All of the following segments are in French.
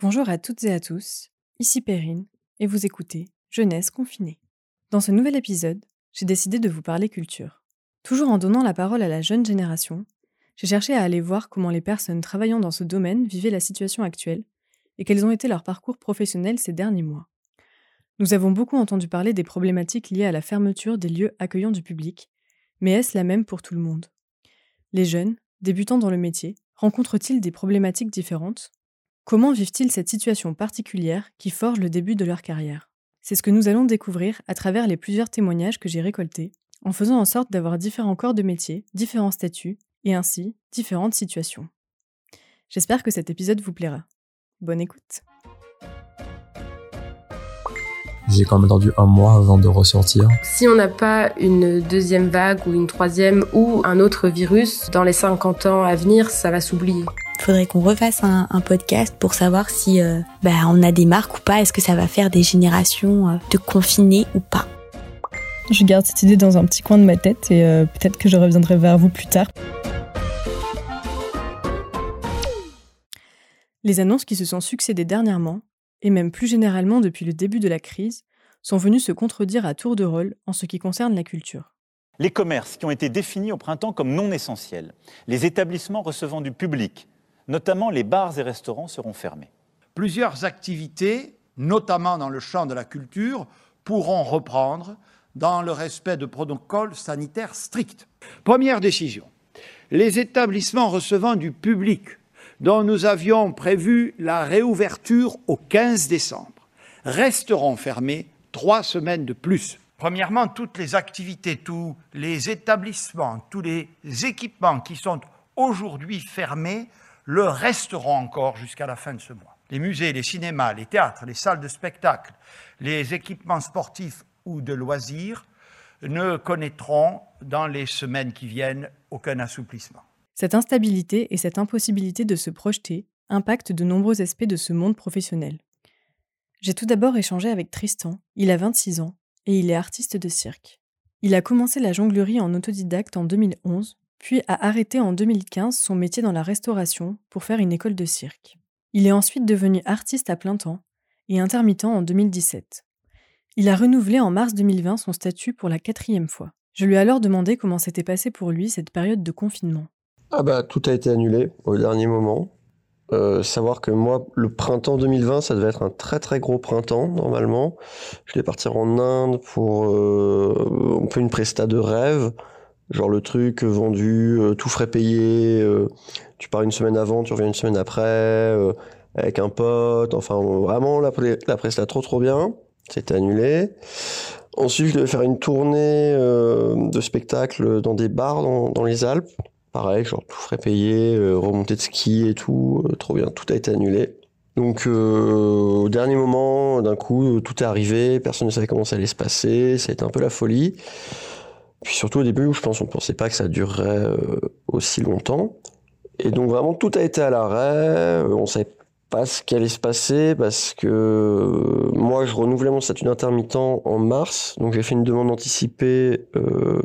Bonjour à toutes et à tous, ici Perrine, et vous écoutez Jeunesse confinée. Dans ce nouvel épisode, j'ai décidé de vous parler culture. Toujours en donnant la parole à la jeune génération, j'ai cherché à aller voir comment les personnes travaillant dans ce domaine vivaient la situation actuelle et quels ont été leurs parcours professionnels ces derniers mois. Nous avons beaucoup entendu parler des problématiques liées à la fermeture des lieux accueillants du public, mais est-ce la même pour tout le monde? Les jeunes, débutant dans le métier, rencontrent-ils des problématiques différentes? Comment vivent-ils cette situation particulière qui forge le début de leur carrière? C'est ce que nous allons découvrir à travers les plusieurs témoignages que j'ai récoltés, en faisant en sorte d'avoir différents corps de métier, différents statuts, et ainsi différentes situations. J'espère que cet épisode vous plaira. Bonne écoute j'ai quand même attendu un mois avant de ressortir. Si on n'a pas une deuxième vague ou une troisième ou un autre virus, dans les 50 ans à venir, ça va s'oublier. Il faudrait qu'on refasse un, podcast pour savoir si euh, bah, on a des marques ou pas. Est-ce que ça va faire des générations euh, de confinés ou pas? Je garde cette idée dans un petit coin de ma tête et euh, peut-être que je reviendrai vers vous plus tard. Les annonces qui se sont succédées dernièrement et même plus généralement depuis le début de la crise, sont venus se contredire à tour de rôle en ce qui concerne la culture. Les commerces qui ont été définis au printemps comme non essentiels, les établissements recevant du public, notamment les bars et restaurants, seront fermés. Plusieurs activités, notamment dans le champ de la culture, pourront reprendre dans le respect de protocoles sanitaires stricts. Première décision, les établissements recevant du public dont nous avions prévu la réouverture au 15 décembre, resteront fermés trois semaines de plus. Premièrement, toutes les activités, tous les établissements, tous les équipements qui sont aujourd'hui fermés le resteront encore jusqu'à la fin de ce mois. Les musées, les cinémas, les théâtres, les salles de spectacle, les équipements sportifs ou de loisirs ne connaîtront dans les semaines qui viennent aucun assouplissement. Cette instabilité et cette impossibilité de se projeter impactent de nombreux aspects de ce monde professionnel. J'ai tout d'abord échangé avec Tristan, il a 26 ans, et il est artiste de cirque. Il a commencé la jonglerie en autodidacte en 2011, puis a arrêté en 2015 son métier dans la restauration pour faire une école de cirque. Il est ensuite devenu artiste à plein temps et intermittent en 2017. Il a renouvelé en mars 2020 son statut pour la quatrième fois. Je lui ai alors demandé comment s'était passé pour lui cette période de confinement. Ah bah tout a été annulé au dernier moment. Euh, savoir que moi, le printemps 2020, ça devait être un très très gros printemps normalement. Je devais partir en Inde pour euh, un une presta de rêve, genre le truc vendu, euh, tout frais payé. Euh, tu pars une semaine avant, tu reviens une semaine après, euh, avec un pote. Enfin, vraiment la, la presta trop trop bien. C'était annulé. Ensuite, je devais faire une tournée de spectacle dans des bars dans, les Alpes pareil, genre tout frais payé, euh, remontée de ski et tout, euh, trop bien, tout a été annulé. Donc euh, au dernier moment, d'un coup, tout est arrivé, personne ne savait comment ça allait se passer, ça a été un peu la folie. Puis surtout au début, je pense, on pensait pas que ça durerait aussi longtemps. Et donc vraiment, tout a été à l'arrêt, on savait pas ce qui allait se passer parce que moi, je renouvelais mon statut d'intermittent en mars, donc j'ai fait une demande anticipée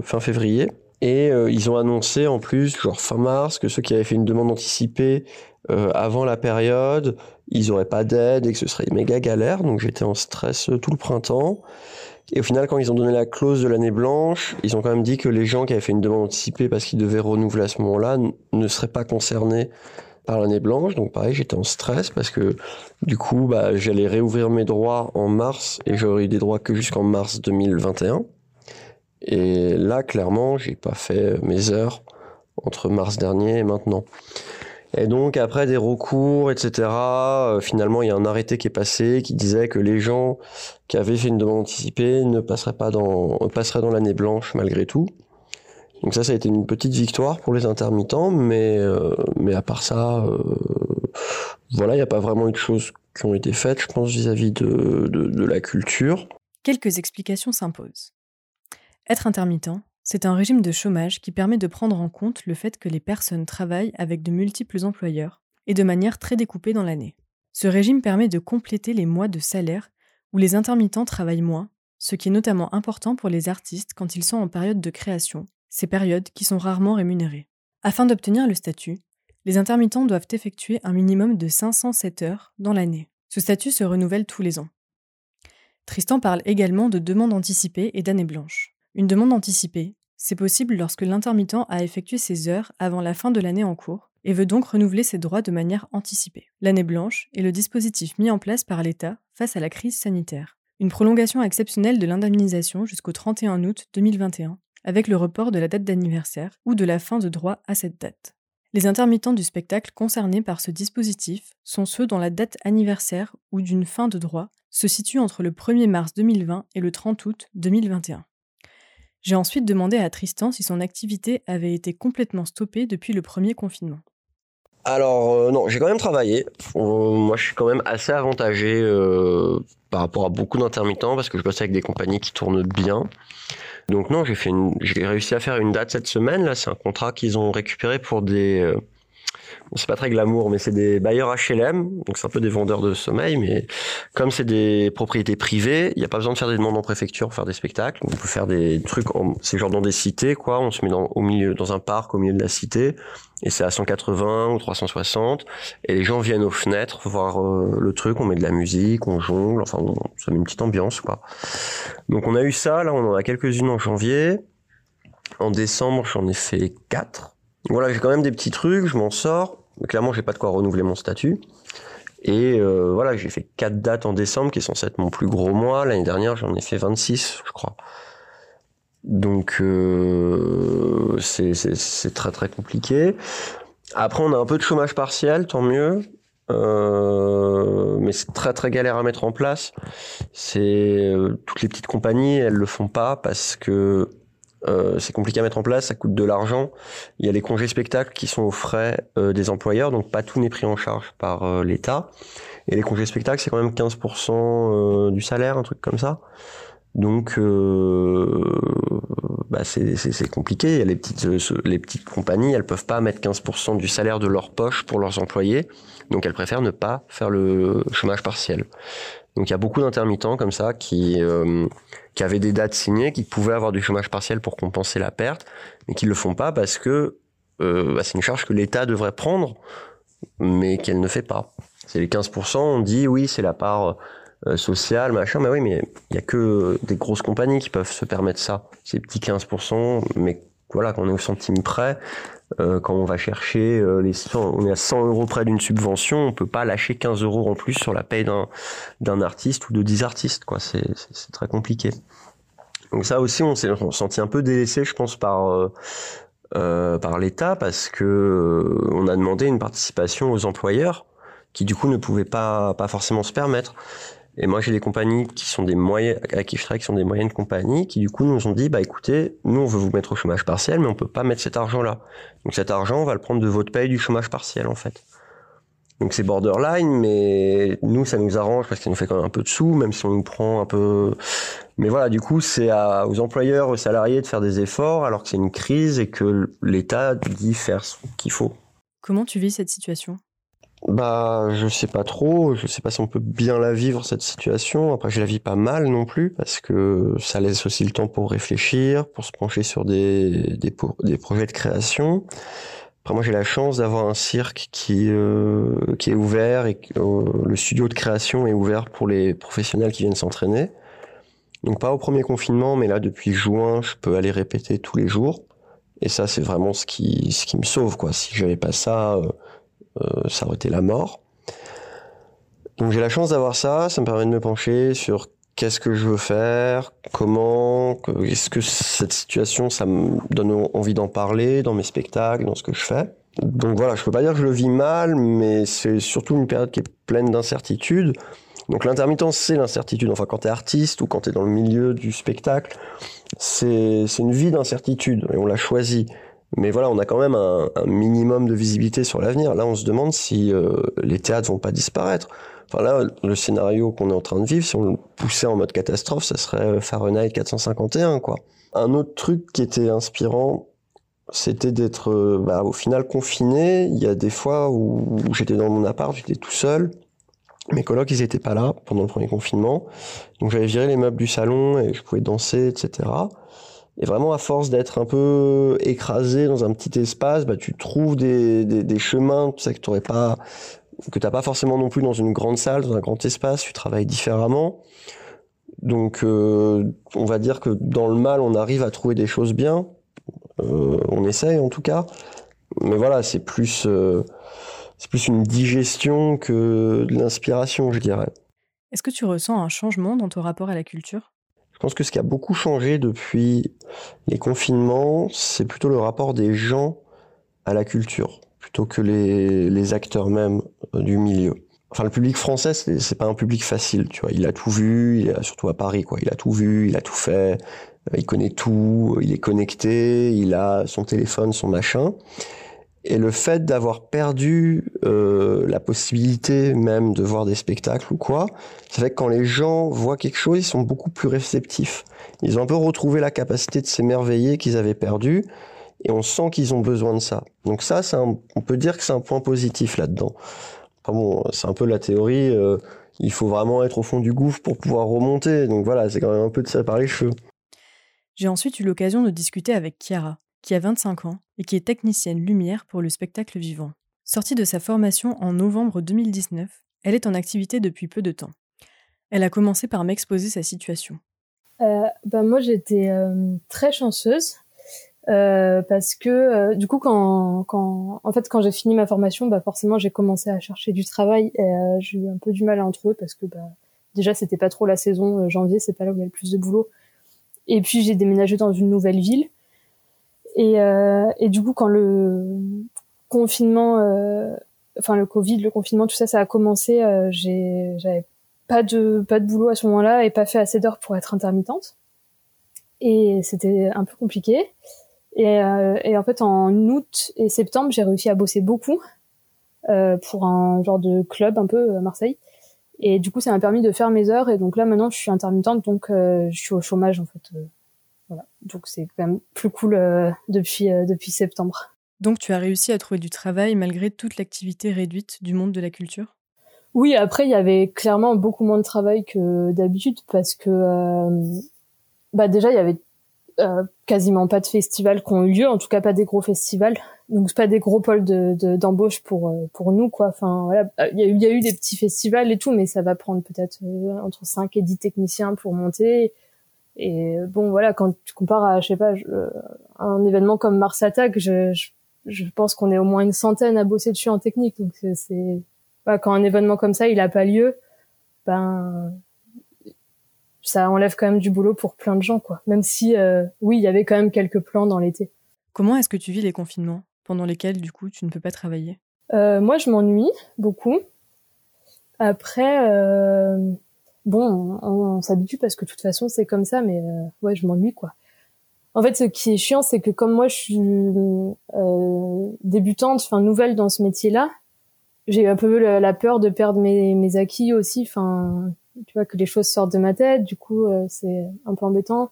fin février. Et euh, ils ont annoncé en plus, genre fin mars, que ceux qui avaient fait une demande anticipée euh, avant la période, ils n'auraient pas d'aide et que ce serait méga galère. Donc j'étais en stress euh, tout le printemps. Et au final, quand ils ont donné la clause de l'année blanche, ils ont quand même dit que les gens qui avaient fait une demande anticipée parce qu'ils devaient renouveler à ce moment-là ne seraient pas concernés par l'année blanche. Donc pareil, j'étais en stress parce que du coup, bah, j'allais réouvrir mes droits en mars et j'aurais eu des droits que jusqu'en mars 2021. Et là, clairement, j'ai pas fait mes heures entre mars dernier et maintenant. Et donc, après des recours, etc., euh, finalement, il y a un arrêté qui est passé qui disait que les gens qui avaient fait une demande anticipée ne passeraient pas dans, passeraient dans l'année blanche malgré tout. Donc ça, ça a été une petite victoire pour les intermittents, mais, euh, mais à part ça, euh, voilà, il n'y a pas vraiment eu de choses qui ont été faites, je pense, vis-à-vis de, de, de la culture. Quelques explications s'imposent. Être intermittent, c'est un régime de chômage qui permet de prendre en compte le fait que les personnes travaillent avec de multiples employeurs et de manière très découpée dans l'année. Ce régime permet de compléter les mois de salaire où les intermittents travaillent moins, ce qui est notamment important pour les artistes quand ils sont en période de création, ces périodes qui sont rarement rémunérées. Afin d'obtenir le statut, Les intermittents doivent effectuer un minimum de 507 heures dans l'année. Ce statut se renouvelle tous les ans. Tristan parle également de demande anticipée et d'année blanche. Une demande anticipée, c'est possible lorsque l'intermittent a effectué ses heures avant la fin de l'année en cours et veut donc renouveler ses droits de manière anticipée. L'année blanche est le dispositif mis en place par l'État face à la crise sanitaire. Une prolongation exceptionnelle de l'indemnisation jusqu'au 31 août 2021, avec le report de la date d'anniversaire ou de la fin de droit à cette date. Les intermittents du spectacle concernés par ce dispositif sont ceux dont la date anniversaire ou d'une fin de droit se situe entre le 1er mars 2020 et le 30 août 2021. J'ai ensuite demandé à Tristan si son activité avait été complètement stoppée depuis le premier confinement. Alors euh, non, j'ai quand même travaillé. Euh, moi, je suis quand même assez avantagé euh, par rapport à beaucoup d'intermittents parce que je bosse avec des compagnies qui tournent bien. Donc non, j'ai j'ai réussi à faire une date cette semaine. Là, c'est un contrat qu'ils ont récupéré pour des c'est pas très glamour, mais c'est des bailleurs HLM, donc c'est un peu des vendeurs de sommeil, mais comme c'est des propriétés privées, il n'y a pas besoin de faire des demandes en préfecture pour faire des spectacles. On peut faire des trucs, c'est genre dans des cités, quoi. On se met dans, au milieu, dans un parc au milieu de la cité, et c'est à 180 ou 360, et les gens viennent aux fenêtres voir euh, le truc, on met de la musique, on jongle, enfin, on, ça met une petite ambiance, quoi. Donc on a eu ça, là, on en a quelques-unes en janvier. En décembre, j'en ai fait quatre. Voilà, j'ai quand même des petits trucs, je m'en sors. Clairement, j'ai pas de quoi renouveler mon statut. Et euh, voilà, j'ai fait 4 dates en décembre, qui est censé être mon plus gros mois. L'année dernière, j'en ai fait 26, je crois. Donc, euh, c'est très très compliqué. Après, on a un peu de chômage partiel, tant mieux. Euh, mais c'est très très galère à mettre en place. C'est euh, toutes les petites compagnies, elles le font pas parce que euh, c'est compliqué à mettre en place, ça coûte de l'argent. Il y a les congés spectacles qui sont aux frais euh, des employeurs, donc pas tout n'est pris en charge par euh, l'État. Et les congés spectacles, c'est quand même 15% du salaire, un truc comme ça. Donc, bah c'est compliqué. Il y a les petites, les petites compagnies, elles peuvent pas mettre 15% du salaire de leur poche pour leurs employés, donc elles préfèrent ne pas faire le chômage partiel. Donc il y a beaucoup d'intermittents comme ça qui, euh, qui avaient des dates signées, qui pouvaient avoir du chômage partiel pour compenser la perte, mais qui ne le font pas parce que euh, bah, c'est une charge que l'État devrait prendre, mais qu'elle ne fait pas. C'est les 15%, on dit oui, c'est la part euh, sociale, machin, mais oui, mais il n'y a que des grosses compagnies qui peuvent se permettre ça, ces petits 15%, mais voilà, quand on est au centime près, euh, quand on va chercher euh, les 100, on est à 100 euros près d'une subvention, on peut pas lâcher 15 euros en plus sur la paye d'un, d'un artiste ou de 10 artistes, quoi. C'est, c'est, très compliqué. Donc ça aussi, on s'est senti un peu délaissé, je pense, par euh, euh par l'État parce que on a demandé une participation aux employeurs qui du coup ne pouvaient pas pas forcément se permettre. Et moi, j'ai des compagnies qui sont des moyens, à qui je travaille, qui sont des moyennes compagnies, qui du coup nous ont dit, bah écoutez, nous on veut vous mettre au chômage partiel, mais on peut pas mettre cet argent-là. Donc cet argent, on va le prendre de votre paye du chômage partiel en fait. Donc c'est borderline, mais nous ça nous arrange parce ça nous fait quand même un peu de sous, même si on nous prend un peu. Mais voilà, du coup c'est aux employeurs, aux salariés de faire des efforts alors que c'est une crise et que l'État dit faire ce qu'il faut. Comment tu vis cette situation? Bah, je sais pas trop. Je sais pas si on peut bien la vivre cette situation. Après, je la vis pas mal non plus parce que ça laisse aussi le temps pour réfléchir, pour se pencher sur des des, projets de création. Après, moi, j'ai la chance d'avoir un cirque qui euh, qui est ouvert et euh, le studio de création est ouvert pour les professionnels qui viennent s'entraîner. Donc pas au premier confinement, mais là depuis juin, je peux aller répéter tous les jours. Et ça, c'est vraiment ce qui ce qui me sauve quoi. Si j'avais pas ça. Euh, ça aurait été la mort. Donc j'ai la chance d'avoir ça, ça me permet de me pencher sur qu'est-ce que je veux faire, comment, est-ce que cette situation, ça me donne envie d'en parler dans mes spectacles, dans ce que je fais. Donc voilà, je peux pas dire que je le vis mal, mais c'est surtout une période qui est pleine d'incertitudes. Donc l'intermittence, c'est l'incertitude. Enfin, quand tu es artiste ou quand tu es dans le milieu du spectacle, c'est une vie d'incertitude et on l'a choisi. Mais voilà, on a quand même un, minimum de visibilité sur l'avenir. Là, on se demande si euh, les théâtres vont pas disparaître. Enfin là, le scénario qu'on est en train de vivre, si on le poussait en mode catastrophe, ça serait Fahrenheit 451, quoi. Un autre truc qui était inspirant, c'était d'être, euh, bah, au final, confiné. Il y a des fois où, j'étais dans mon appart, j'étais tout seul. Mes colocs, ils étaient pas là pendant le premier confinement. Donc j'avais viré les meubles du salon et je pouvais danser, etc. Et vraiment, à force d'être un peu écrasé dans un petit espace, bah, tu trouves des, des, des chemins tu sais, que tu pas, que t'as pas forcément non plus dans une grande salle, dans un grand espace. Tu travailles différemment. Donc, euh, on va dire que dans le mal, on arrive à trouver des choses bien. Euh, on essaye en tout cas. Mais voilà, c'est plus, euh, c'est plus une digestion que de l'inspiration, je dirais. Est-ce que tu ressens un changement dans ton rapport à la culture? Pense que ce qui a beaucoup changé depuis les confinements, c'est plutôt le rapport des gens à la culture, plutôt que les, acteurs même euh, du milieu. Enfin, le public français, c'est pas un public facile, tu vois. Il a tout vu, surtout à Paris, quoi. Il a tout vu, il a tout fait, euh, il connaît tout, il est connecté, il a son téléphone, son machin. Et le fait d'avoir perdu euh, la possibilité même de voir des spectacles ou quoi, ça fait que quand les gens voient quelque chose, ils sont beaucoup plus réceptifs. Ils ont un peu retrouvé la capacité de s'émerveiller qu'ils avaient perdu, et on sent qu'ils ont besoin de ça. Donc ça, on peut dire que c'est un point positif là-dedans. Enfin bon, c'est un peu la théorie. euh, il faut vraiment être au fond du gouffre pour pouvoir remonter. Donc voilà, c'est quand même un peu de ça par les cheveux. J'ai ensuite eu l'occasion de discuter avec Chiara, qui a 25 ans et qui est technicienne lumière pour le spectacle vivant. Sortie de sa formation en novembre 2019, elle est en activité depuis peu de temps. Elle a commencé par m'exposer sa situation. Euh, bah moi j'étais euh, très chanceuse euh, parce que euh, du coup quand quand en fait quand j'ai fini ma formation bah forcément j'ai commencé à chercher du travail et j'ai eu un peu du mal à en trouver parce que bah déjà c'était pas trop la saison janvier c'est pas là où il y a le plus de boulot et puis j'ai déménagé dans une nouvelle ville et euh, et du coup quand le confinement euh, enfin le Covid le confinement tout ça ça a commencé euh, j'ai j'avais pas de pas de boulot à ce moment-là et pas fait assez d'heures pour être intermittente. Et c'était un peu compliqué. Et, et en fait en août et septembre j'ai réussi à bosser beaucoup pour un genre de club un peu à Marseille. Et du coup ça m'a permis de faire mes heures. Et donc là maintenant je suis intermittente. Donc euh, je suis au chômage en fait voilà. Donc c'est quand même plus cool euh, depuis euh, depuis septembre. Donc tu as réussi à trouver du travail malgré toute l'activité réduite du monde de la culture? Oui, après il y avait clairement beaucoup moins de travail que d'habitude parce que euh, bah déjà il y avait euh, quasiment pas de festivals qui ont eu lieu, en tout cas pas des gros festivals, donc c'est pas des gros pôles de de- d'embauche pour pour nous quoi. Enfin voilà, il y a eu il y a eu des petits festivals et tout, mais ça va prendre peut-être entre 5 et 10 techniciens pour monter. Et euh, bon voilà, quand tu compares à je sais pas je- euh, un événement comme Mars Attack, je je, je pense qu'on est au moins une centaine à bosser dessus en technique, donc c'est- c'est bah, quand un événement comme ça il a pas lieu, ben ça enlève quand même du boulot pour plein de gens quoi. Même si euh, oui, il y avait quand même quelques plans dans l'été. Comment est-ce que tu vis les confinements pendant lesquels du coup tu ne peux pas travailler? Euh, moi, je m'ennuie beaucoup. Après, euh, bon, on, s'habitue parce que de toute façon c'est comme ça, mais euh, ouais, je m'ennuie quoi. En fait, ce qui est chiant, c'est que comme moi, je suis euh, débutante, enfin nouvelle dans ce métier-là, j'ai un peu la, peur de perdre mes, acquis aussi. Enfin, tu vois que les choses sortent de ma tête, du coup, euh, c'est un peu embêtant.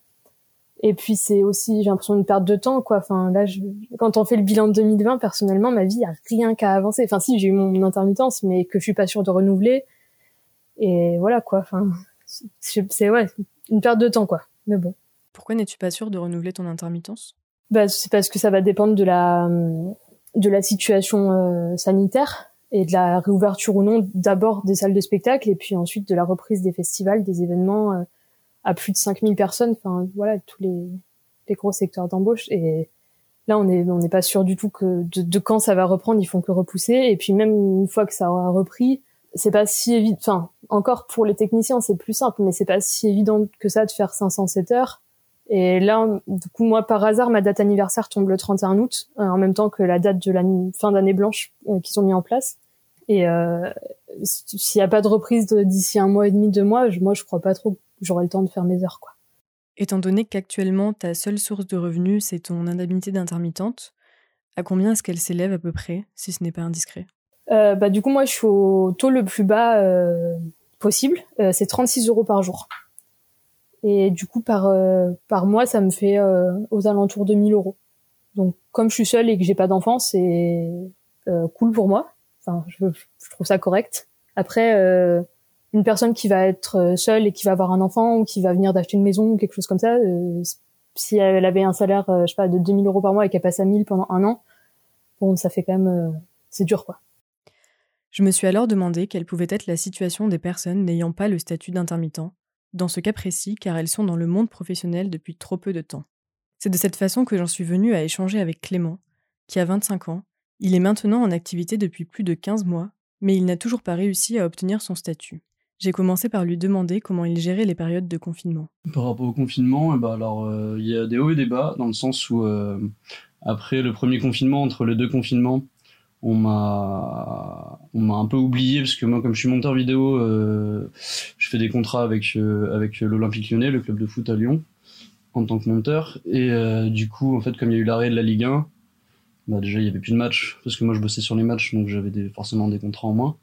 Et puis c'est aussi, j'ai l'impression une perte de temps, quoi. Enfin là, je, quand on fait le bilan de 2020, personnellement, ma vie a rien qu'à avancer. Enfin si, j'ai eu mon intermittence, mais que je suis pas sûre de renouveler. Et voilà quoi. Enfin, c'est ouais, une perte de temps, quoi. Mais bon. Pourquoi n'es-tu pas sûr de renouveler ton intermittence? Bah, c'est parce que ça va dépendre de la de la situation euh, sanitaire et de la réouverture ou non d'abord des salles de spectacle et puis ensuite de la reprise des festivals, des événements euh, à plus de 5000 personnes, enfin voilà, tous les, les gros secteurs d'embauche et là on est on n'est pas sûr du tout que de, de quand ça va reprendre, ils font que repousser et puis même une fois que ça aura repris, c'est pas si évident enfin encore pour les techniciens, c'est plus simple mais c'est pas si évident que ça de faire 507 heures et là, du coup, moi, par hasard, ma date anniversaire tombe le 31 août, euh, en même temps que la date de la fin d'année blanche euh, qu'ils ont mis en place. Et euh, s'il n'y a pas de reprise d'ici un mois et demi, deux mois, je, moi, je crois pas trop que j'aurai le temps de faire mes heures. Étant donné qu'actuellement ta seule source de revenus c'est ton indemnité d'intermittente, à combien est-ce qu'elle s'élève à peu près, si ce n'est pas indiscret? Euh, bah, du coup, moi, je suis au taux le plus bas euh, possible. Euh, c'est 36 euros par jour. Et du coup, par euh, par mois, ça me fait euh, aux alentours de 1000 euros. Donc, comme je suis seule et que j'ai pas d'enfant, c'est euh, cool pour moi. Enfin, je, je trouve ça correct. Après, une personne qui va être seule et qui va avoir un enfant ou qui va venir d'acheter une maison ou quelque chose comme ça, si elle avait un salaire, je sais pas, de 2000 euros par mois et qu'elle passe à 1000 pendant un an, bon, ça fait quand même, c'est dur, quoi. Je me suis alors demandé quelle pouvait être la situation des personnes n'ayant pas le statut d'intermittent, dans ce cas précis car elles sont dans le monde professionnel depuis trop peu de temps. C'est de cette façon que j'en suis venue à échanger avec Clément, qui a 25 ans. Il est maintenant en activité depuis plus de 15 mois, mais il n'a toujours pas réussi à obtenir son statut. J'ai commencé par lui demander comment il gérait les périodes de confinement. Par rapport au confinement, eh ben alors euh, il y a des hauts et des bas dans le sens où euh, après le premier confinement, entre les deux confinements, on m'a on m'a un peu oublié parce que moi comme je suis monteur vidéo euh, je fais des contrats avec euh, avec l'Olympique Lyonnais le club de foot à Lyon en tant que monteur. Et euh, du coup en fait comme il y a eu l'arrêt de la Ligue 1 bah déjà il y avait plus de matchs parce que moi je bossais sur les matchs donc j'avais des, forcément des contrats en moins.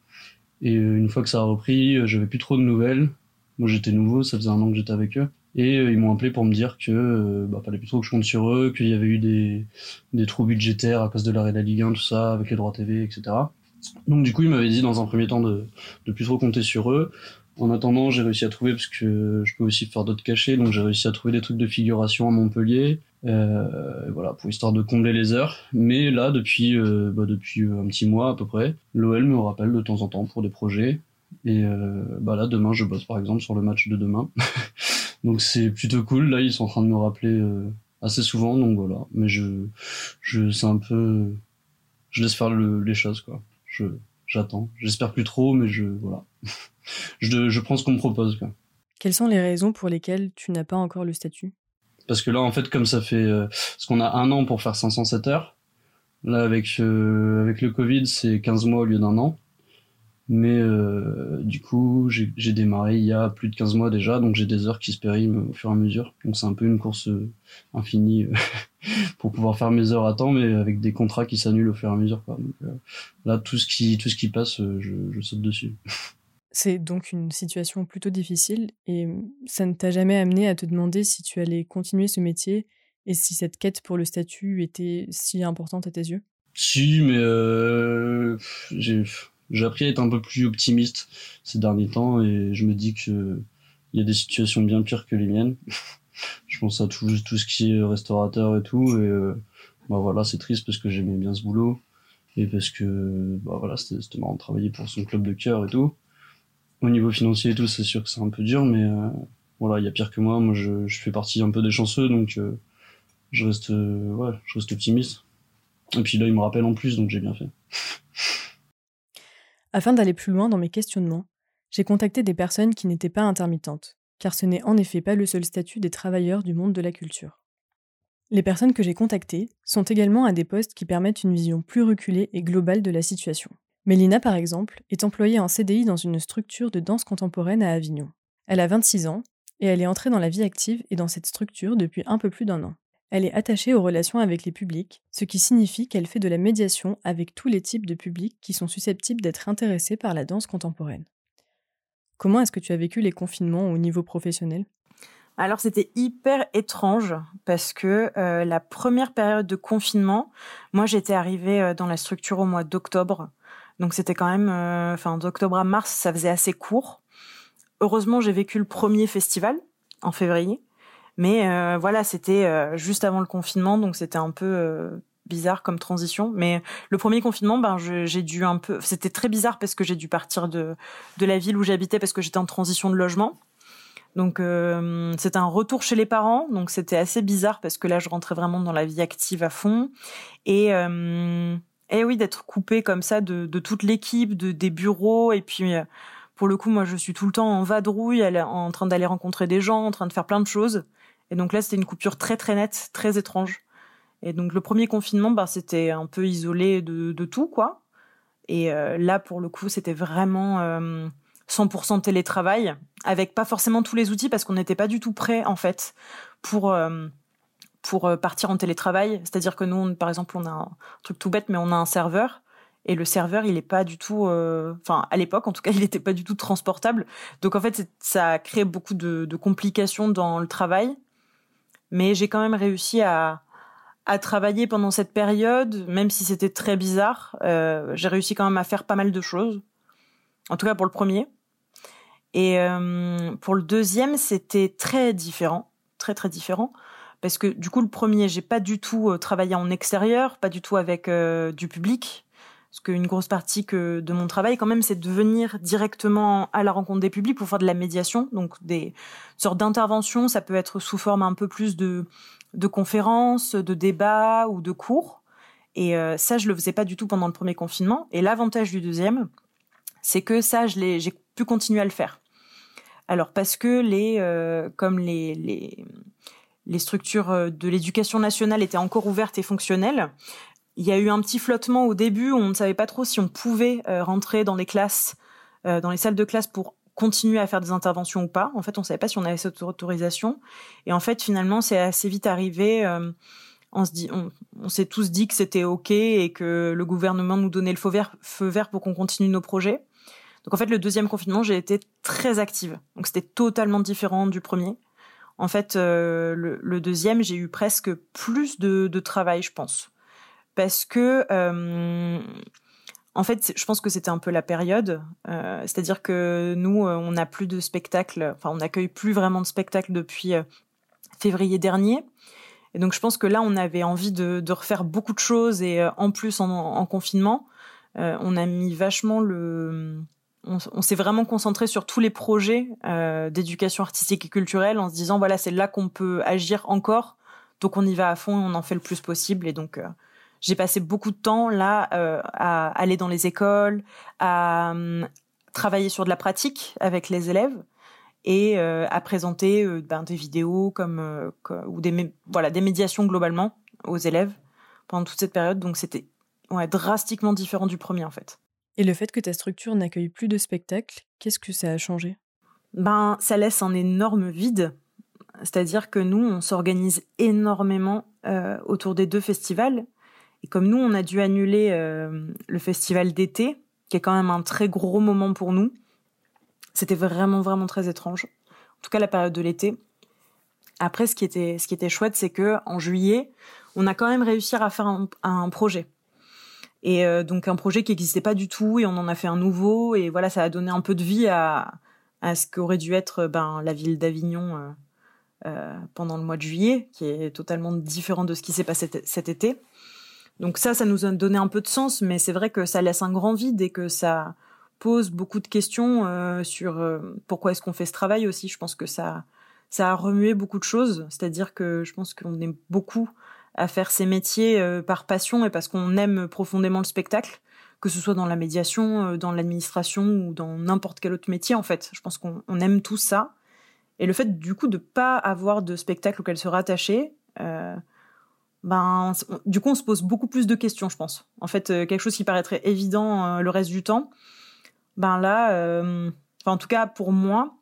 Et une fois que ça a repris j'avais plus trop de nouvelles. Moi j'étais nouveau ça faisait un an que j'étais avec eux et euh, ils m'ont appelé pour me dire que euh, bah, fallait plus trop que je compte sur eux, qu'il y avait eu des, des trous budgétaires à cause de l'arrêt de la Ligue 1, tout ça, avec les droits TV, etc. Donc du coup, ils m'avaient dit dans un premier temps de, de plus trop compter sur eux. En attendant, j'ai réussi à trouver, parce que je peux aussi faire d'autres cachets, donc j'ai réussi à trouver des trucs de figuration à Montpellier, euh, voilà, pour histoire de combler les heures. Mais là, depuis, euh, bah, depuis un petit mois à peu près, l'OL me rappelle de temps en temps pour des projets. Et euh, bah là, demain, je bosse par exemple sur le match de demain. Donc c'est plutôt cool. Là, ils sont en train de me rappeler euh, assez souvent. Donc voilà. Mais je, je, c'est un peu, je laisse faire le, les choses quoi. Je, j'attends. J'espère plus trop, mais je, voilà. je, je prends ce qu'on me propose quoi. Quelles sont les raisons pour lesquelles tu n'as pas encore le statut? Parce que là, en fait, comme ça fait, euh, parce qu'on a un an pour faire 507 heures. Là, avec euh, avec le Covid, c'est 15 mois au lieu d'un an. Mais euh, du coup, j'ai démarré il y a plus de 15 mois déjà, donc j'ai des heures qui se périment au fur et à mesure. Donc c'est un peu une course euh, infinie euh, pour pouvoir faire mes heures à temps, mais avec des contrats qui s'annulent au fur et à mesure. Quoi. Donc, là, tout ce qui, tout ce qui passe, je, je saute dessus. C'est donc une situation plutôt difficile et ça ne t'a jamais amené à te demander si tu allais continuer ce métier et si cette quête pour le statut était si importante à tes yeux? Si, mais j'ai j'ai appris à être un peu plus optimiste ces derniers temps et je me dis que il y a des situations bien pires que les miennes. je pense à tout, tout ce qui est restaurateur et tout et euh, bah voilà c'est triste parce que j'aimais bien ce boulot et parce que bah voilà c'était marrant de travailler pour son club de cœur et tout. Au niveau financier et tout c'est sûr que c'est un peu dur mais euh, voilà il y a pire que moi. Moi je, je fais partie un peu des chanceux donc euh, je reste ouais je reste optimiste. Et puis là il me rappelle en plus donc j'ai bien fait. Afin d'aller plus loin dans mes questionnements, j'ai contacté des personnes qui n'étaient pas intermittentes, car ce n'est en effet pas le seul statut des travailleurs du monde de la culture. Les personnes que j'ai contactées sont également à des postes qui permettent une vision plus reculée et globale de la situation. Mélina, par exemple, est employée en CDI dans une structure de danse contemporaine à Avignon. Elle a 26 ans et elle est entrée dans la vie active et dans cette structure depuis un peu plus d'un an. Elle est attachée aux relations avec les publics, ce qui signifie qu'elle fait de la médiation avec tous les types de publics qui sont susceptibles d'être intéressés par la danse contemporaine. Comment est-ce que tu as vécu les confinements au niveau professionnel? Alors c'était hyper étrange parce que euh, la première période de confinement, moi j'étais arrivée euh, dans la structure au mois d'octobre, donc c'était quand même, euh, enfin d'octobre à mars, ça faisait assez court. Heureusement j'ai vécu le premier festival en février, mais euh, voilà, c'était euh, juste avant le confinement, donc c'était un peu euh, bizarre comme transition. Mais le premier confinement, ben j'ai dû un peu, c'était très bizarre parce que j'ai dû partir de de la ville où j'habitais parce que j'étais en transition de logement. Donc euh, c'était un retour chez les parents, donc c'était assez bizarre parce que là je rentrais vraiment dans la vie active à fond et euh, et oui d'être coupé comme ça de, de toute l'équipe, de des bureaux et puis pour le coup moi je suis tout le temps en vadrouille, en train d'aller rencontrer des gens, en train de faire plein de choses. Et donc là, c'était une coupure très très nette, très étrange. Et donc le premier confinement, bah, c'était un peu isolé de, de tout, quoi. Et euh, là, pour le coup, c'était vraiment euh, 100% télétravail, avec pas forcément tous les outils, parce qu'on n'était pas du tout prêt, en fait, pour euh, pour euh, partir en télétravail. C'est-à-dire que nous, par exemple, on a un truc tout bête, mais on a un serveur. Et le serveur, il est pas du tout, euh, enfin à l'époque en tout cas, il n'était pas du tout transportable. Donc en fait, ça a créé beaucoup de, de complications dans le travail mais j'ai quand même réussi à, à travailler pendant cette période, même si c'était très bizarre. Euh, j'ai réussi quand même à faire pas mal de choses. En tout cas pour le premier. Et euh, pour le deuxième, c'était très différent, très très différent, parce que du coup le premier, j'ai pas du tout travaillé en extérieur, pas du tout avec du public. Parce qu'une grosse partie de mon travail, quand même, c'est de venir directement à la rencontre des publics pour faire de la médiation, donc des sortes d'interventions. Ça peut être sous forme un peu plus de, de conférences, de débats ou de cours. Et euh, ça, je le faisais pas du tout pendant le premier confinement. Et l'avantage du deuxième, c'est que ça, j'ai pu continuer à le faire. Alors parce que les, euh, comme les, les, les structures euh, de l'éducation nationale étaient encore ouvertes et fonctionnelles, il y a eu un petit flottement au début on ne savait pas trop si on pouvait euh, rentrer dans les classes, euh, dans les salles de classe pour continuer à faire des interventions ou pas. En fait, on ne savait pas si on avait cette autorisation. Et en fait, finalement, c'est assez vite arrivé. Euh, on s'est tous dit que c'était ok et que le gouvernement nous donnait le feu vert, pour qu'on continue nos projets. Donc en fait, le deuxième confinement, j'ai été très active. Donc c'était totalement différent du premier. En fait, le, deuxième, j'ai eu presque plus de travail, je pense parce que euh, en fait, je pense que c'était un peu la période. Euh, c'est-à-dire que nous, euh, on n'a plus de spectacles, enfin, on n'accueille plus vraiment de spectacles depuis février dernier. Et donc, je pense que là, on avait envie de, refaire beaucoup de choses et en plus, en, confinement, on a mis vachement le. On, s'est vraiment concentré sur tous les projets d'éducation artistique et culturelle en se disant voilà, c'est là qu'on peut agir encore. Donc, on y va à fond et on en fait le plus possible. Et donc, j'ai passé beaucoup de temps là euh, à aller dans les écoles, à hum, travailler sur de la pratique avec les élèves et euh, à présenter euh, ben, des vidéos comme, ou des voilà des médiations globalement aux élèves pendant toute cette période. Donc c'était ouais, drastiquement différent du premier en fait. Et le fait que ta structure n'accueille plus de spectacles, qu'est-ce que ça a changé? Ben ça laisse un énorme vide. C'est-à-dire que nous, on s'organise énormément autour des deux festivals et comme nous, on a dû annuler euh, le festival d'été, qui est quand même un très gros moment pour nous, c'était vraiment, vraiment très étrange. En tout cas, la période de l'été. Après, ce qui était, ce qui était chouette, c'est que en juillet, on a quand même réussi à faire un, projet. Et euh, donc un projet qui n'existait pas du tout, et on en a fait un nouveau, et voilà, ça a donné un peu de vie à, à ce qu'aurait dû être ben, la ville d'Avignon euh, pendant le mois de juillet, qui est totalement différent de ce qui s'est passé cet été. Donc ça, ça nous a donné un peu de sens, mais c'est vrai que ça laisse un grand vide et que ça pose beaucoup de questions euh, sur euh, pourquoi est-ce qu'on fait ce travail aussi. Je pense que ça, ça a remué beaucoup de choses. C'est-à-dire que je pense qu'on est beaucoup à faire ces métiers euh, par passion et parce qu'on aime profondément le spectacle, que ce soit dans la médiation, dans l'administration ou dans n'importe quel autre métier en fait. Je pense qu'on aime tout ça. Et le fait du coup de pas avoir de spectacle auquel se rattacher, ben, du coup, on se pose beaucoup plus de questions, je pense. En fait, euh, quelque chose qui paraîtrait évident euh, le reste du temps, ben là, euh, en tout cas pour moi,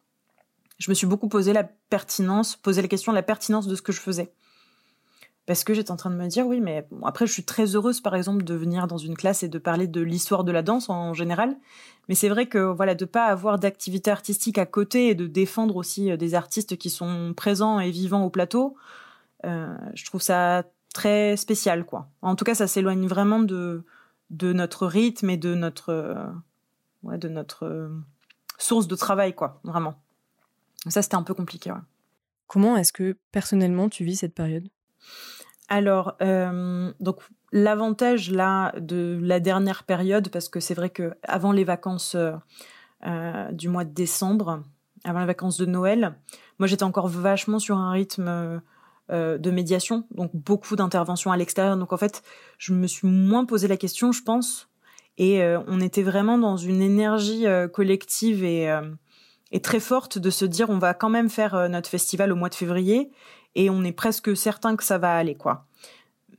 je me suis beaucoup posé la pertinence, posé la question de la pertinence de ce que je faisais. Parce que j'étais en train de me dire, oui, mais après, je suis très heureuse, par exemple, de venir dans une classe et de parler de l'histoire de la danse en général. Mais c'est vrai que, voilà, de pas avoir d'activité artistique à côté et de défendre aussi des artistes qui sont présents et vivants au plateau, je trouve ça très spécial, quoi. En tout cas, ça s'éloigne vraiment de, de notre rythme et de notre, ouais, de notre source de travail, quoi, vraiment. Ça, c'était un peu compliqué, Comment est-ce que personnellement tu vis cette période? Alors, euh, donc l'avantage là de la dernière période, parce que c'est vrai que avant les vacances euh, euh, du mois de décembre, avant les vacances de Noël, moi j'étais encore vachement sur un rythme euh, de médiation, donc beaucoup d'interventions à l'extérieur. Donc en fait, je me suis moins posé la question, je pense, et euh, on était vraiment dans une énergie euh, collective et, et, très forte de se dire on va quand même faire notre festival au mois de février et on est presque certain que ça va aller quoi.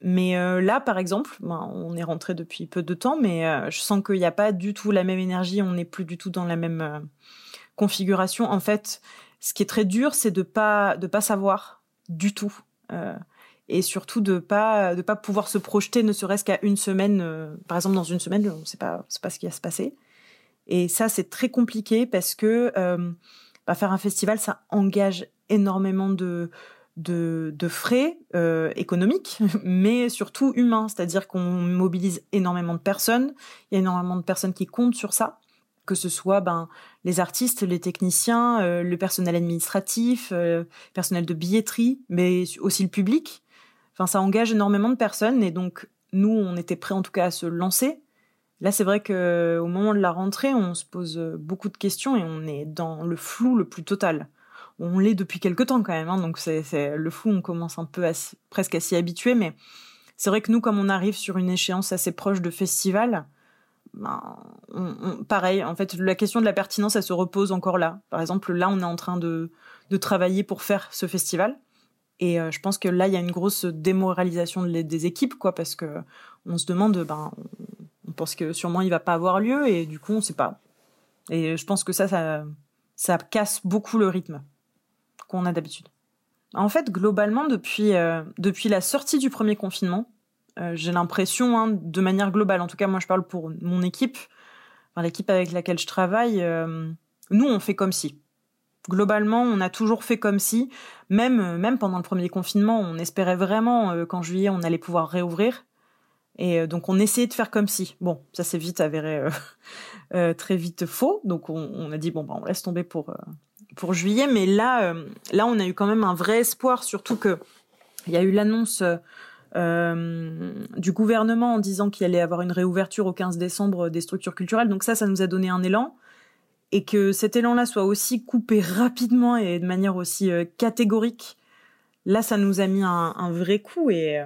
Mais là, par exemple, ben, on est rentré depuis peu de temps, mais je sens qu'il n'y a pas du tout la même énergie, on n'est plus du tout dans la même configuration. En fait, ce qui est très dur, c'est de pas de pas savoir du tout. Euh, et surtout de pas de pas pouvoir se projeter ne serait-ce qu'à une semaine euh, par exemple dans une semaine on ne sait pas c'est pas ce qui va se passer. Et ça c'est très compliqué parce que euh, bah, faire un festival ça engage énormément de, de frais économiques mais surtout humains. C'est-à-dire qu'on mobilise énormément de personnes. Il y a énormément de personnes qui comptent sur ça que ce soit ben les artistes, les techniciens, euh, le personnel administratif, euh, personnel de billetterie, mais aussi le public. Enfin, ça engage énormément de personnes et donc nous, on était prêts en tout cas à se lancer. Là, c'est vrai que au moment de la rentrée, on se pose beaucoup de questions et on est dans le flou le plus total. On l'est depuis quelque temps quand même, hein, donc c'est le flou, on commence un peu à, presque à s'y habituer, mais c'est vrai que nous, comme on arrive sur une échéance assez proche de festival, ben, pareil, en fait, la question de la pertinence, elle se repose encore là. Par exemple, là, on est en train de, de travailler pour faire ce festival. Et euh, je pense que là, il y a une grosse démoralisation des équipes, quoi, parce que on se demande, ben, on pense que sûrement il va pas avoir lieu, et du coup, on sait pas. Et je pense que ça, ça, ça casse beaucoup le rythme qu'on a d'habitude. En fait, globalement, depuis, euh, depuis la sortie du premier confinement, euh, j'ai l'impression, hein, de manière globale, en tout cas moi je parle pour mon équipe, l'équipe avec laquelle je travaille, euh, nous on fait comme si. Globalement, on a toujours fait comme si, même même pendant le premier confinement, on espérait vraiment qu'en juillet on allait pouvoir réouvrir. Et donc on essayait de faire comme si. Bon, ça s'est vite avéré très vite faux. Donc on, a dit bon bah on laisse tomber pour pour juillet, mais là, euh, là, on a eu quand même un vrai espoir, surtout que il y a eu l'annonce euh, du gouvernement en disant qu'il allait avoir une réouverture au 15 décembre des structures culturelles. Donc ça, ça nous a donné un élan. Et que cet élan-là soit aussi coupé rapidement et de manière aussi euh, catégorique, là, ça nous a mis un, vrai coup. Et,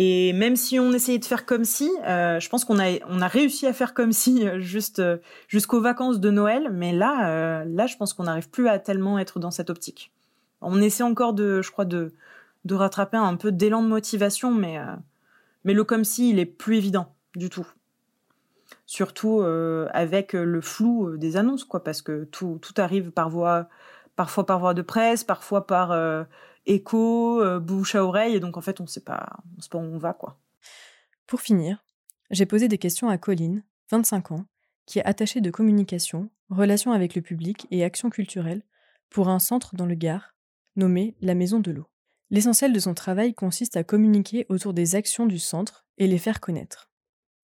et même si on essayait de faire comme si, euh, je pense qu'on a on a réussi à faire comme si euh, juste euh, jusqu'aux vacances de Noël, mais là là je pense qu'on n'arrive plus à tellement être dans cette optique. On essaie encore de je crois de de rattraper un peu d'élan de motivation, mais mais le comme si il est plus évident du tout. Surtout avec le flou des annonces quoi, parce que tout tout arrive par voie parfois par voie de presse, parfois par écho, euh, bouche à oreille, et donc en fait on on sait pas où on va quoi. Pour finir, j'ai posé des questions à Colline, 25 ans, qui est attachée de communication, relations avec le public et action culturelle pour un centre dans le Gard, nommé la Maison de l'eau. L'essentiel de son travail consiste à communiquer autour des actions du centre et les faire connaître.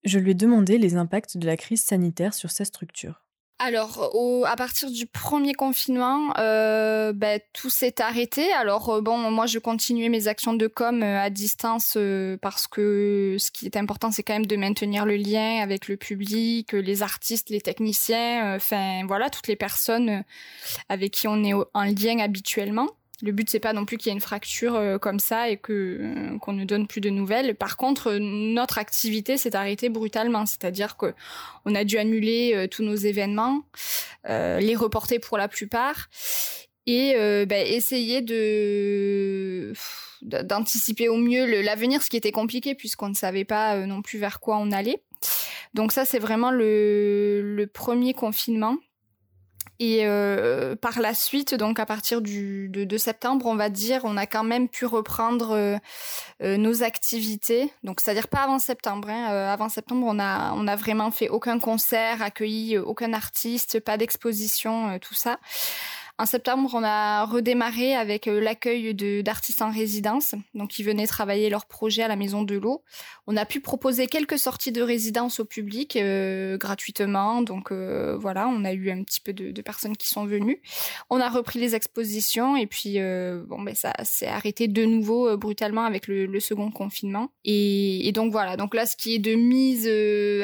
Je lui ai demandé les impacts de la crise sanitaire sur sa structure. Alors, à partir du premier confinement, euh, ben, tout s'est arrêté. Alors, euh, bon, moi, je continuais mes actions de com euh, à distance parce que ce qui est important, c'est quand même de maintenir le lien avec le public, les artistes, les techniciens, enfin, voilà, toutes les personnes avec qui on est en lien habituellement. Le but c'est pas non plus qu'il y ait une fracture euh, comme ça et que euh, qu'on ne donne plus de nouvelles. Par contre, notre activité s'est arrêtée brutalement, c'est-à-dire que on a dû annuler euh, tous nos événements, les reporter pour la plupart et ben, essayer de d'anticiper au mieux l'avenir, ce qui était compliqué puisqu'on ne savait pas non plus vers quoi on allait. Donc ça c'est vraiment le, le premier confinement et euh, par la suite, donc à partir du de, septembre, on va dire, on a quand même pu reprendre euh, euh, nos activités. Donc c'est-à-dire pas avant septembre. Hein. avant septembre, on a on a vraiment fait aucun concert, accueilli aucun artiste, pas d'exposition, tout ça. En septembre, on a redémarré avec euh, l'accueil d'artistes en résidence, donc qui venaient travailler leur projet à la Maison de l'eau. On a pu proposer quelques sorties de résidence au public euh, gratuitement, donc euh, voilà, on a eu un petit peu de, de, personnes qui sont venues. On a repris les expositions et puis bon ben ça s'est arrêté de nouveau brutalement avec le, le second confinement. Et, et, donc voilà, donc là ce qui est de mise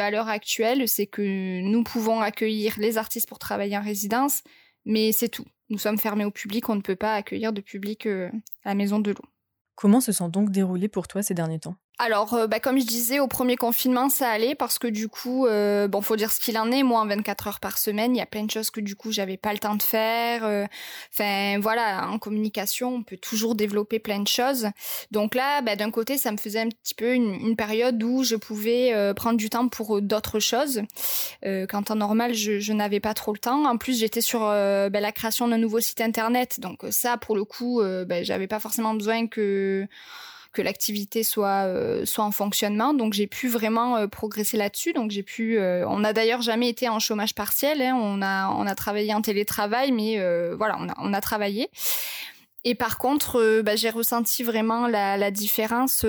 à l'heure actuelle, c'est que nous pouvons accueillir les artistes pour travailler en résidence, mais c'est tout nous sommes fermés au public, on ne peut pas accueillir de public euh, à maison de l'eau. Comment se sont donc déroulés pour toi ces derniers temps? Alors, euh, bah, comme je disais, au premier confinement, ça allait parce que du coup, euh, bon, faut dire ce qu'il en est. Moi, en 24 heures par semaine, il y a plein de choses que du coup, j'avais pas le temps de faire. Euh, enfin, voilà, en communication, on peut toujours développer plein de choses. Donc là, bah, d'un côté, ça me faisait un petit peu une, période où je pouvais prendre du temps pour d'autres choses. quand en normal, je, je n'avais pas trop le temps. En plus, j'étais sur bah, la création d'un nouveau site internet. Donc ça, pour le coup, bah, j'avais pas forcément besoin que que l'activité soit euh, soit en fonctionnement. Donc j'ai pu vraiment euh, progresser là-dessus. Donc j'ai pu. Euh, on n'a d'ailleurs jamais été en chômage partiel. Hein. On a on a travaillé en télétravail, mais voilà, on a on a travaillé. Et par contre, bah, j'ai ressenti vraiment la, la différence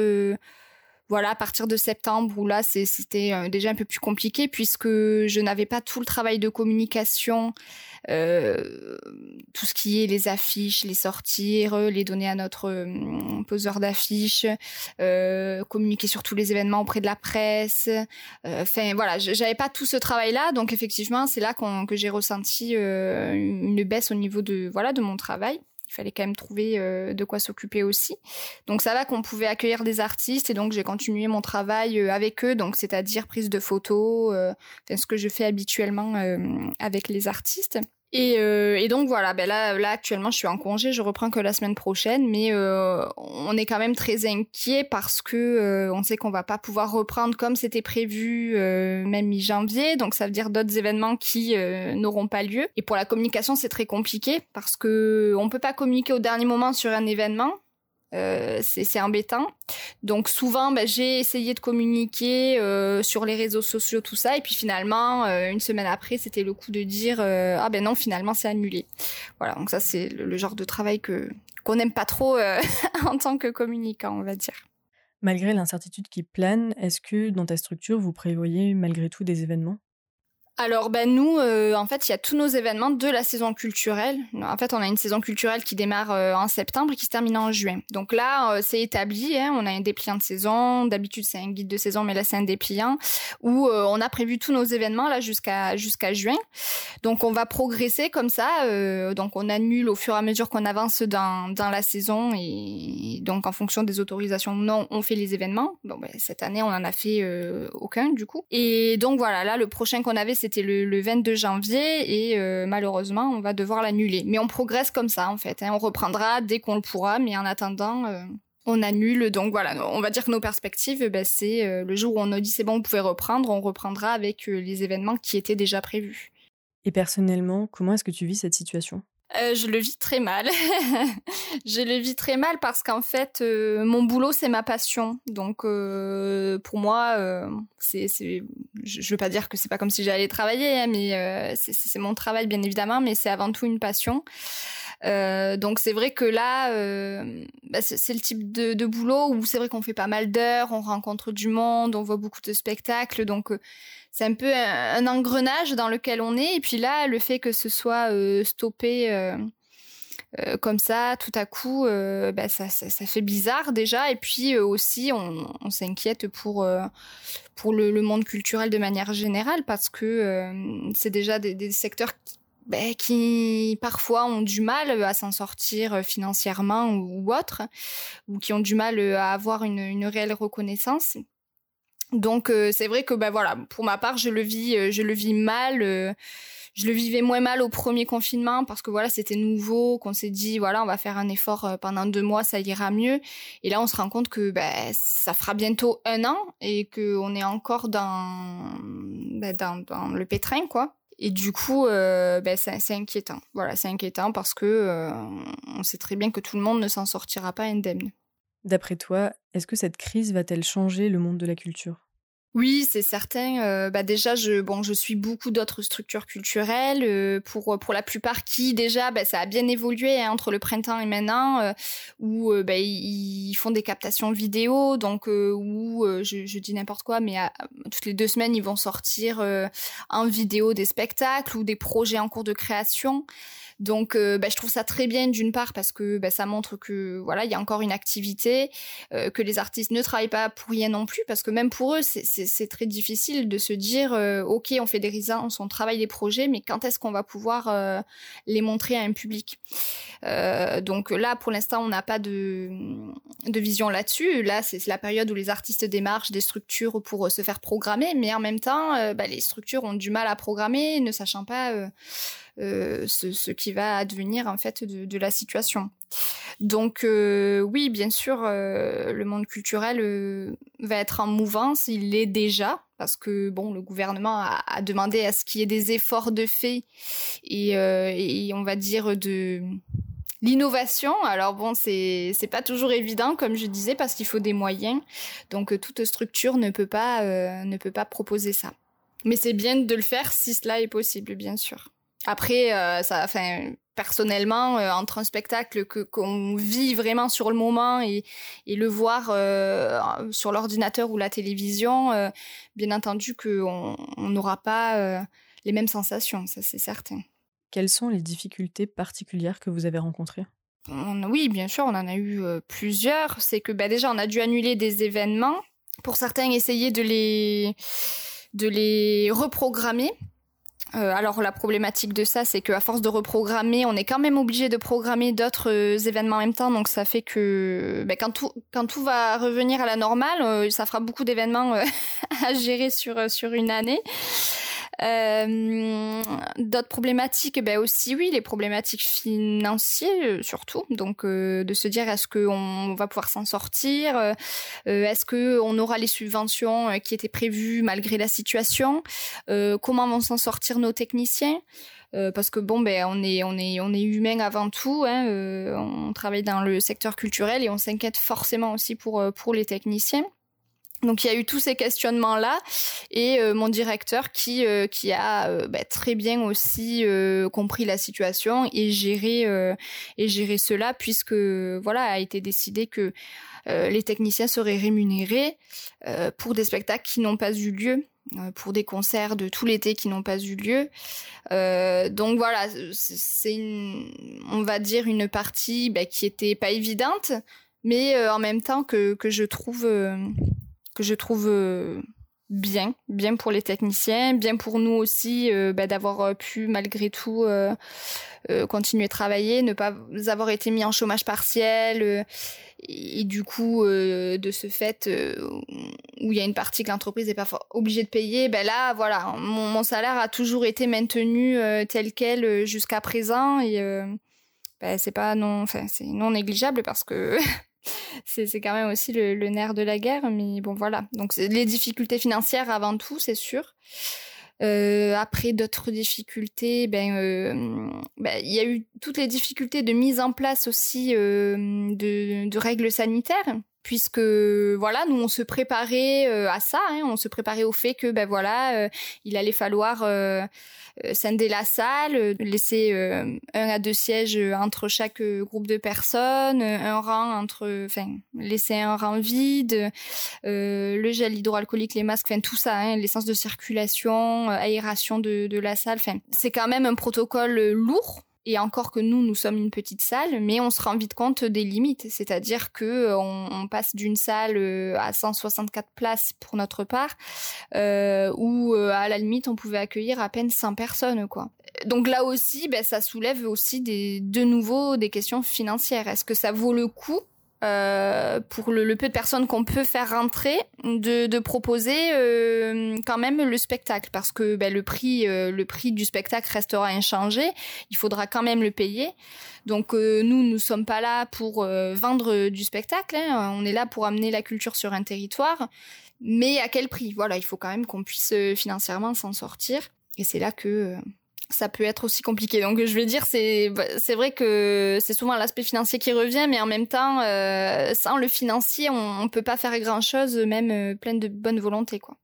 voilà, à partir de septembre, où là, c'était euh, déjà un peu plus compliqué, puisque je n'avais pas tout le travail de communication, euh, tout ce qui est les affiches, les sortir, les donner à notre euh, poseur d'affiches, euh, communiquer sur tous les événements auprès de la presse. Enfin, voilà, j'avais pas tout ce travail-là, donc effectivement, c'est là que j'ai ressenti une baisse au niveau de, voilà, de mon travail il fallait quand même trouver euh, de quoi s'occuper aussi. Donc ça va qu'on pouvait accueillir des artistes et donc j'ai continué mon travail euh, avec eux, donc c'est-à-dire prise de photos, euh, ce que je fais habituellement avec les artistes. Et, euh, et, donc voilà, ben là, là actuellement je suis en congé, je reprends que la semaine prochaine, mais euh, on est quand même très inquiet parce que euh, on sait qu'on va pas pouvoir reprendre comme c'était prévu, euh, même mi-janvier. Donc ça veut dire d'autres événements qui euh, n'auront pas lieu. Et pour la communication c'est très compliqué parce que on peut pas communiquer au dernier moment sur un événement. Euh, c'est embêtant. Donc souvent, bah, j'ai essayé de communiquer euh, sur les réseaux sociaux, tout ça, et puis finalement, euh, une semaine après, c'était le coup de dire ah ben non, finalement c'est annulé. Voilà, donc ça c'est le, genre de travail que qu'on n'aime pas trop en tant que communicant, on va dire. Malgré l'incertitude qui plane, est-ce que dans ta structure, vous prévoyez malgré tout des événements? Alors ben nous, euh, en fait, il y a tous nos événements de la saison culturelle. En fait, on a une saison culturelle qui démarre euh, en septembre et qui se termine en juin. Donc là, euh, c'est établi. Hein, on a un dépliant de saison. D'habitude, c'est un guide de saison, mais là, c'est un dépliant où on a prévu tous nos événements là jusqu'à jusqu'à juin. Donc on va progresser comme ça. donc on annule au fur et à mesure qu'on avance dans dans la saison et donc en fonction des autorisations non, on fait les événements. Bon, ben, cette année, on en a fait aucun du coup. Et donc voilà, là, le prochain qu'on avait, c'était c'était le, 22 janvier et euh, malheureusement on va devoir l'annuler. Mais on progresse comme ça en fait. Hein. On reprendra dès qu'on le pourra, mais en attendant euh, on annule. Donc voilà, on va dire que nos perspectives, ben, c'est euh, le jour où on nous dit c'est bon, vous pouvez reprendre, on reprendra avec les événements qui étaient déjà prévus. Et personnellement, comment est-ce que tu vis cette situation? Euh, je le vis très mal. je le vis très mal parce qu'en fait, euh, mon boulot c'est ma passion. Donc euh, pour moi, c'est, c'est, je, je veux pas dire que c'est pas comme si j'allais travailler, hein, mais c'est, c'est mon travail bien évidemment, mais c'est avant tout une passion. Donc c'est vrai que là, bah, c'est, le type de, de boulot où c'est vrai qu'on fait pas mal d'heures, on rencontre du monde, on voit beaucoup de spectacles, donc c'est un peu un, engrenage dans lequel on est. Et puis là, le fait que ce soit euh, stoppé euh, euh, comme ça, tout à coup, bah, ça, ça, ça, fait bizarre déjà. Et puis aussi, on, on s'inquiète pour pour le, le, monde culturel de manière générale parce que c'est déjà des, des secteurs qui, bah, qui parfois ont du mal à s'en sortir financièrement ou, autre, ou qui ont du mal à avoir une, une réelle reconnaissance. Donc euh, c'est vrai que bah voilà, pour ma part, je le vis, euh, je le vis mal. Euh, je le vivais moins mal au premier confinement parce que voilà, c'était nouveau, qu'on s'est dit voilà, on va faire un effort pendant deux mois, ça ira mieux. Et là, on se rend compte que bah, ça fera bientôt un an et que on est encore dans, bah, dans, dans le pétrin quoi. Et du coup, bah, c'est inquiétant. Voilà, c'est inquiétant parce que on sait très bien que tout le monde ne s'en sortira pas indemne. D'après toi, est-ce que cette crise va-t-elle changer le monde de la culture? Oui, c'est certain. Euh, bah déjà, je bon, je suis beaucoup d'autres structures culturelles euh, pour pour la plupart qui déjà, bah, ça a bien évolué hein, entre le printemps et maintenant, euh, où bah, ils font des captations vidéo, donc où je, je, dis n'importe quoi, mais toutes les deux semaines ils vont sortir en vidéo des spectacles ou des projets en cours de création. Donc, euh, bah, je trouve ça très bien d'une part parce que bah, ça montre que voilà, il y a encore une activité, euh, que les artistes ne travaillent pas pour rien non plus, parce que même pour eux, c'est très difficile de se dire, euh, ok, on fait des résidences, on travaille des projets, mais quand est-ce qu'on va pouvoir les montrer à un public? Donc là, pour l'instant, on n'a pas de, vision là-dessus. Là, c'est la période où les artistes démarchent des structures pour se faire programmer, mais en même temps, bah, les structures ont du mal à programmer, ne sachant pas ce, ce, qui va advenir en fait de, la situation. Donc euh, oui, bien sûr, euh, le monde culturel euh, va être en mouvance, il l'est déjà parce que bon, le gouvernement a, demandé à ce qu'il y ait des efforts de fait et, euh, on va dire de L'innovation, alors bon, c'est c'est pas toujours évident, comme je disais, parce qu'il faut des moyens. Donc toute structure ne peut pas euh, ne peut pas proposer ça. Mais c'est bien de le faire si cela est possible, bien sûr. Après, euh, ça, enfin, personnellement, euh, entre un spectacle que qu'on vit vraiment sur le moment et, et le voir euh, sur l'ordinateur ou la télévision, bien entendu qu'on n'aura pas les mêmes sensations, ça c'est certain. Quelles sont les difficultés particulières que vous avez rencontrées? Oui, bien sûr, on en a eu plusieurs. C'est que bah, déjà, on a dû annuler des événements. Pour certains, essayer de les, de les reprogrammer euh, alors la problématique de ça, c'est qu'à force de reprogrammer, on est quand même obligé de programmer d'autres euh, événements en même temps. Donc ça fait que ben, quand, tout, quand tout va revenir à la normale, euh, ça fera beaucoup d'événements à gérer sur, sur une année. Euh, d'autres problématiques, ben aussi oui, les problématiques financières euh, surtout. Donc euh, de se dire est-ce qu'on va pouvoir s'en sortir, est-ce que on aura les subventions qui étaient prévues malgré la situation, comment vont s'en sortir nos techniciens? parce que bon ben on est on est on est humain avant tout hein, on travaille dans le secteur culturel et on s'inquiète forcément aussi pour pour les techniciens donc il y a eu tous ces questionnements là et euh, mon directeur qui euh, qui a euh, bah, très bien aussi compris la situation et géré et géré cela puisque voilà a été décidé que les techniciens seraient rémunérés pour des spectacles qui n'ont pas eu lieu pour des concerts de tout l'été qui n'ont pas eu lieu. donc voilà, c'est on va dire une partie bah, qui était pas évidente, mais en même temps que, que je trouve que je trouve euh, bien, bien pour les techniciens, bien pour nous aussi euh, bah, d'avoir euh, pu malgré tout continuer à travailler, ne pas avoir été mis en chômage partiel et, du coup de ce fait où il y a une partie que l'entreprise n'est pas obligée de payer, ben là voilà mon, salaire a toujours été maintenu tel quel jusqu'à présent et ben, c'est pas non enfin c'est non négligeable parce que c'est quand même aussi le, nerf de la guerre. Mais bon, voilà. Donc, les difficultés financières avant tout, c'est sûr. Euh, après d'autres difficultés, ben euh, ben, il y a eu toutes les difficultés de mise en place aussi euh, de, de, règles sanitaires puisque voilà nous on se préparait euh, à ça hein, on se préparait au fait que ben voilà euh, il allait falloir euh, scinder la salle laisser un à deux sièges entre chaque groupe de personnes un rang entre enfin laisser un rang vide le gel hydroalcoolique les masques enfin tout ça hein, l'essence de circulation aération de, de la salle enfin c'est quand même un protocole lourd et encore que nous, nous sommes une petite salle, mais on se rend vite compte des limites. C'est-à-dire que euh, on, passe d'une salle euh, à 164 places pour notre part, euh, où à la limite on pouvait accueillir à peine 100 personnes, quoi. Donc là aussi, ben, ça soulève aussi des, de nouveau des questions financières. Est-ce que ça vaut le coup euh, pour le, peu de personnes qu'on peut faire rentrer, de, proposer euh, quand même le spectacle parce que ben, le prix euh, le prix du spectacle restera inchangé. Il faudra quand même le payer. Donc nous nous sommes pas là pour vendre du spectacle. Hein. On est là pour amener la culture sur un territoire. Mais à quel prix? Voilà, il faut quand même qu'on puisse financièrement s'en sortir. Et c'est là que ça peut être aussi compliqué. Donc je vais dire, c'est bah, c'est vrai que c'est souvent l'aspect financier qui revient, mais en même temps, euh, sans le financier, on, ne peut pas faire grand chose, même euh, pleine de bonne volonté, quoi.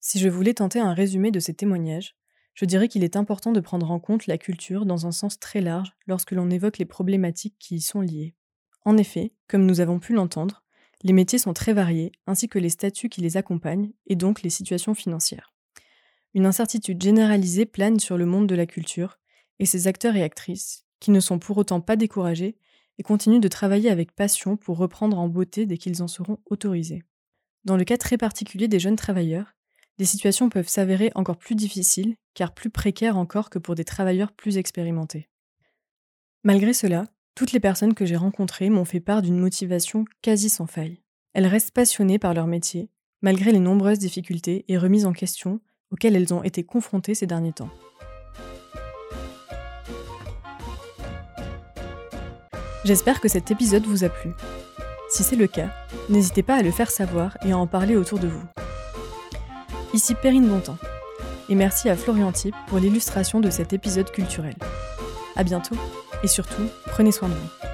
Si je voulais tenter un résumé de ces témoignages, je dirais qu'il est important de prendre en compte la culture dans un sens très large lorsque l'on évoque les problématiques qui y sont liées. En effet, comme nous avons pu l'entendre, les métiers sont très variés, ainsi que les statuts qui les accompagnent, et donc les situations financières. Une incertitude généralisée plane sur le monde de la culture et ses acteurs et actrices, qui ne sont pour autant pas découragés et continuent de travailler avec passion pour reprendre en beauté dès qu'ils en seront autorisés. Dans le cas très particulier des jeunes travailleurs, les situations peuvent s'avérer encore plus difficiles, car plus précaires encore que pour des travailleurs plus expérimentés. Malgré cela, toutes les personnes que j'ai rencontrées m'ont fait part d'une motivation quasi sans faille. Elles restent passionnées par leur métier, malgré les nombreuses difficultés et remises en question auxquelles elles ont été confrontées ces derniers temps. J'espère que cet épisode vous a plu. Si c'est le cas, n'hésitez pas à le faire savoir et à en parler autour de vous. Ici Perrine Bontemps, et merci à Florian Type pour l'illustration de cet épisode culturel. À bientôt, et surtout, prenez soin de vous.